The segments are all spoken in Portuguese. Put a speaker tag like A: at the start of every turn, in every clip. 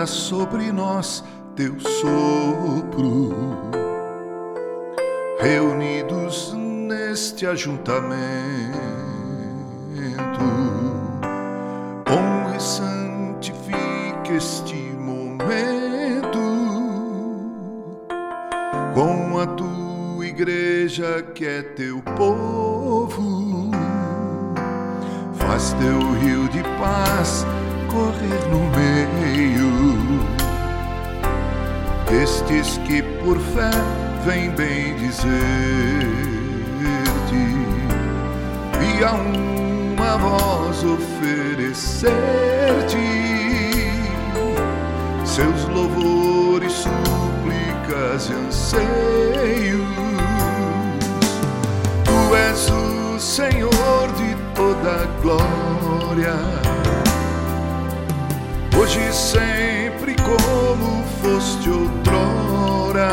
A: sopra sobre nós teu sopro, reunidos neste ajuntamento, honra e santifique este momento com a tua igreja que é teu povo, faz teu rio de paz correr no meio destes que por fé vêm bem dizer-te e a uma voz oferecer-te seus louvores, súplicas e anseios. Tu és o Senhor de toda glória hoje e sempre como foste outrora.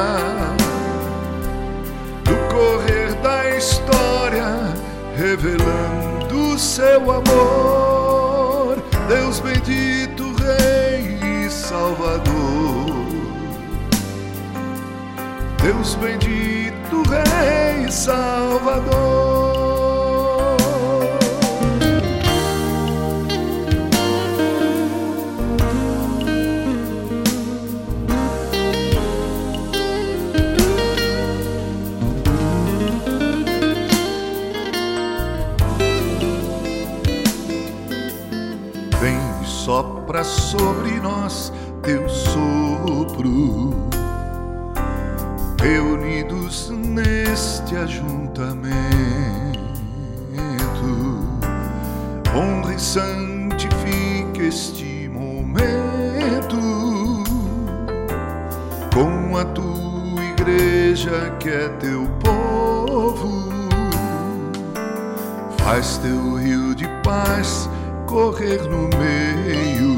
A: No correr da história, revelando seu amor, Deus bendito, Rei e Salvador. Deus bendito, Rei e Salvador. Sopra sobre nós teu sopro, reunidos neste ajuntamento, honra e santifique este momento com a tua igreja que é teu povo, faz teu rio de paz correr no meio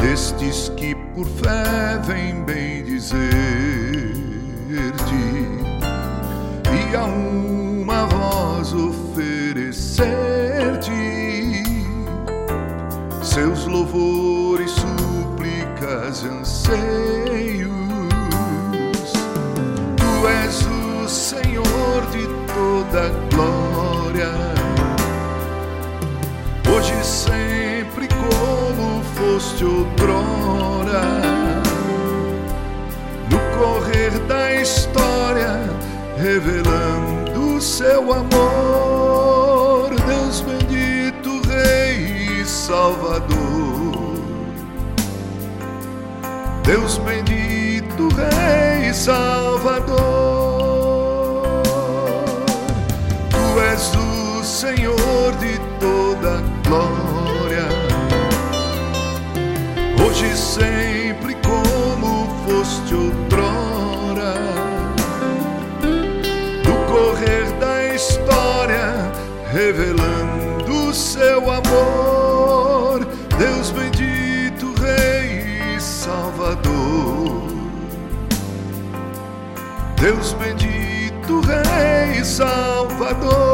A: destes que por fé vêm bem dizer-te e a uma voz oferecer-te seus louvores, súplicas, anseios. Tu és o Senhor de toda glória sempre como foste outrora. No correr da história, revelando seu amor, Deus bendito, Rei e Salvador. Deus bendito, Rei e Salvador. Tu és o Senhor de toda glória, hoje e sempre como foste outrora. No correr da história, revelando seu amor, Deus bendito, Rei e Salvador. Deus bendito, Rei e Salvador.